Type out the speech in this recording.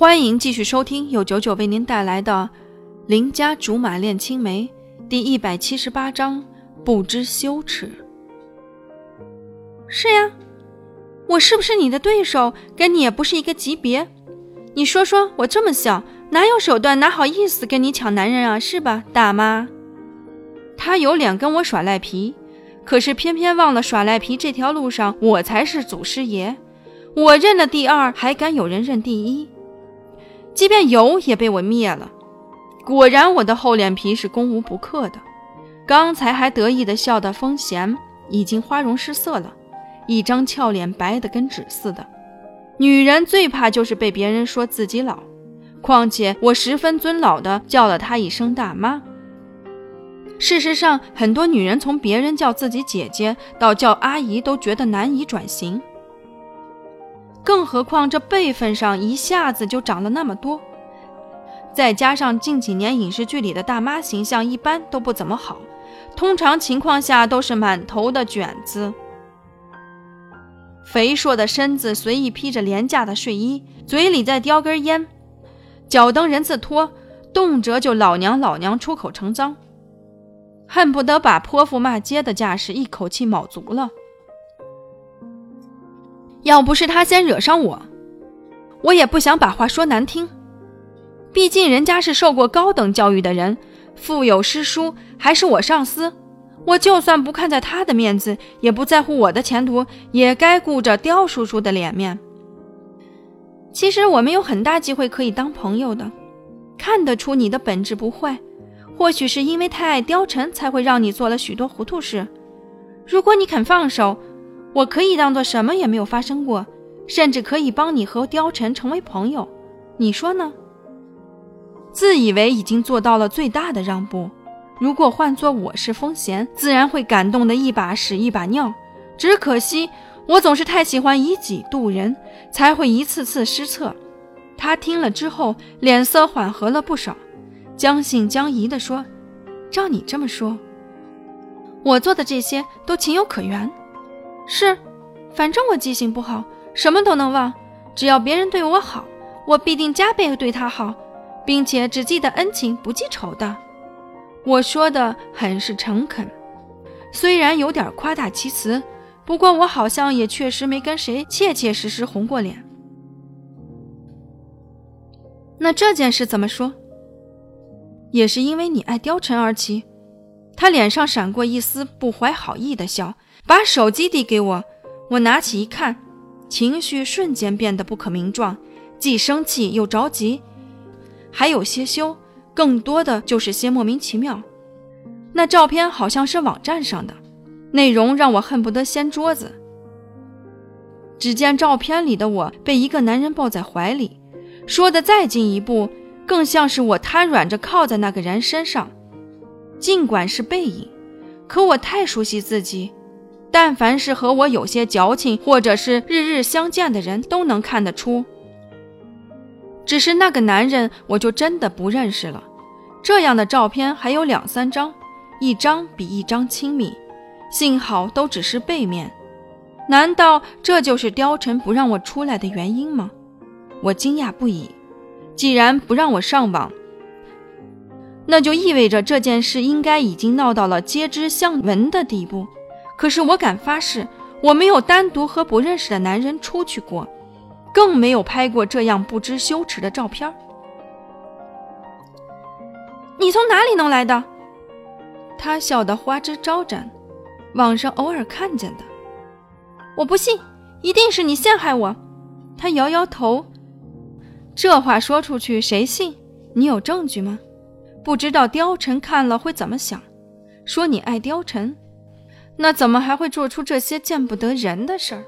欢迎继续收听由九九为您带来的《邻家竹马恋青梅》第一百七十八章：不知羞耻。是呀，我是不是你的对手？跟你也不是一个级别。你说说我这么小，哪有手段，哪好意思跟你抢男人啊？是吧，大妈？他有脸跟我耍赖皮，可是偏偏忘了耍赖皮这条路上，我才是祖师爷。我认了第二，还敢有人认第一？即便有，也被我灭了。果然，我的厚脸皮是攻无不克的。刚才还得意的笑的风贤，已经花容失色了，一张俏脸白的跟纸似的。女人最怕就是被别人说自己老，况且我十分尊老的叫了她一声大妈。事实上，很多女人从别人叫自己姐姐到叫阿姨，都觉得难以转型。更何况这辈分上一下子就长了那么多，再加上近几年影视剧里的大妈形象一般都不怎么好，通常情况下都是满头的卷子，肥硕的身子随意披着廉价的睡衣，嘴里在叼根烟，脚蹬人字拖，动辄就老娘老娘出口成脏，恨不得把泼妇骂街的架势一口气卯足了。要不是他先惹上我，我也不想把话说难听。毕竟人家是受过高等教育的人，腹有诗书，还是我上司。我就算不看在他的面子，也不在乎我的前途，也该顾着刁叔叔的脸面。其实我们有很大机会可以当朋友的，看得出你的本质不坏。或许是因为太爱貂蝉，才会让你做了许多糊涂事。如果你肯放手。我可以当做什么也没有发生过，甚至可以帮你和貂蝉成为朋友，你说呢？自以为已经做到了最大的让步，如果换做我是风贤，自然会感动的一把屎一把尿。只可惜我总是太喜欢以己度人，才会一次次失策。他听了之后，脸色缓和了不少，将信将疑地说：“照你这么说，我做的这些都情有可原。”是，反正我记性不好，什么都能忘。只要别人对我好，我必定加倍对他好，并且只记得恩情，不记仇的。我说的很是诚恳，虽然有点夸大其词，不过我好像也确实没跟谁切切实实红过脸。那这件事怎么说？也是因为你爱貂蝉而起。他脸上闪过一丝不怀好意的笑。把手机递给我，我拿起一看，情绪瞬间变得不可名状，既生气又着急，还有些羞，更多的就是些莫名其妙。那照片好像是网站上的，内容让我恨不得掀桌子。只见照片里的我被一个男人抱在怀里，说的再进一步，更像是我瘫软着靠在那个人身上。尽管是背影，可我太熟悉自己。但凡是和我有些矫情，或者是日日相见的人，都能看得出。只是那个男人，我就真的不认识了。这样的照片还有两三张，一张比一张亲密，幸好都只是背面。难道这就是貂蝉不让我出来的原因吗？我惊讶不已。既然不让我上网，那就意味着这件事应该已经闹到了皆知相闻的地步。可是我敢发誓，我没有单独和不认识的男人出去过，更没有拍过这样不知羞耻的照片。你从哪里弄来的？他笑得花枝招展，网上偶尔看见的。我不信，一定是你陷害我。他摇摇头，这话说出去谁信？你有证据吗？不知道貂蝉看了会怎么想？说你爱貂蝉。那怎么还会做出这些见不得人的事儿？